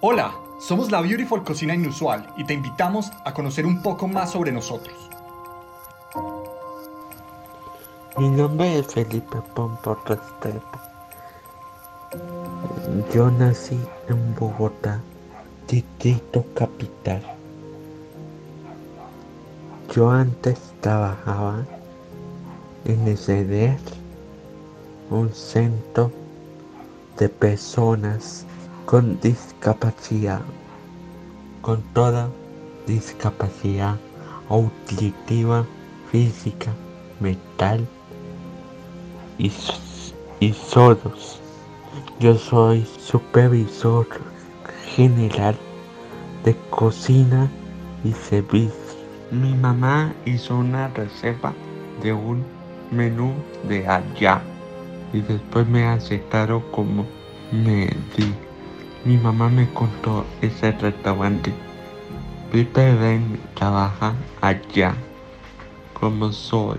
Hola, somos la Beautiful Cocina Inusual y te invitamos a conocer un poco más sobre nosotros. Mi nombre es Felipe Pompo Restrepo. Yo nací en Bogotá, distrito capital. Yo antes trabajaba en ECDER, un centro de personas con discapacidad, con toda discapacidad auditiva, física, mental y, y sordos. Yo soy supervisor general de cocina y servicio. Mi mamá hizo una reserva de un menú de allá y después me aceptaron como me di. Mi mamá me contó ese restaurante. Pipe Ben trabaja allá como soy.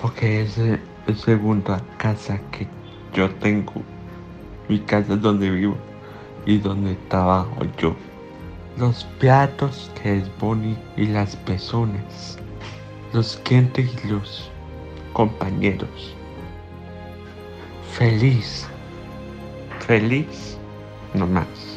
Porque es la segunda casa que yo tengo. Mi casa es donde vivo y donde trabajo yo. Los platos que es bonito y las personas. Los clientes y los compañeros. Feliz. Feliz no más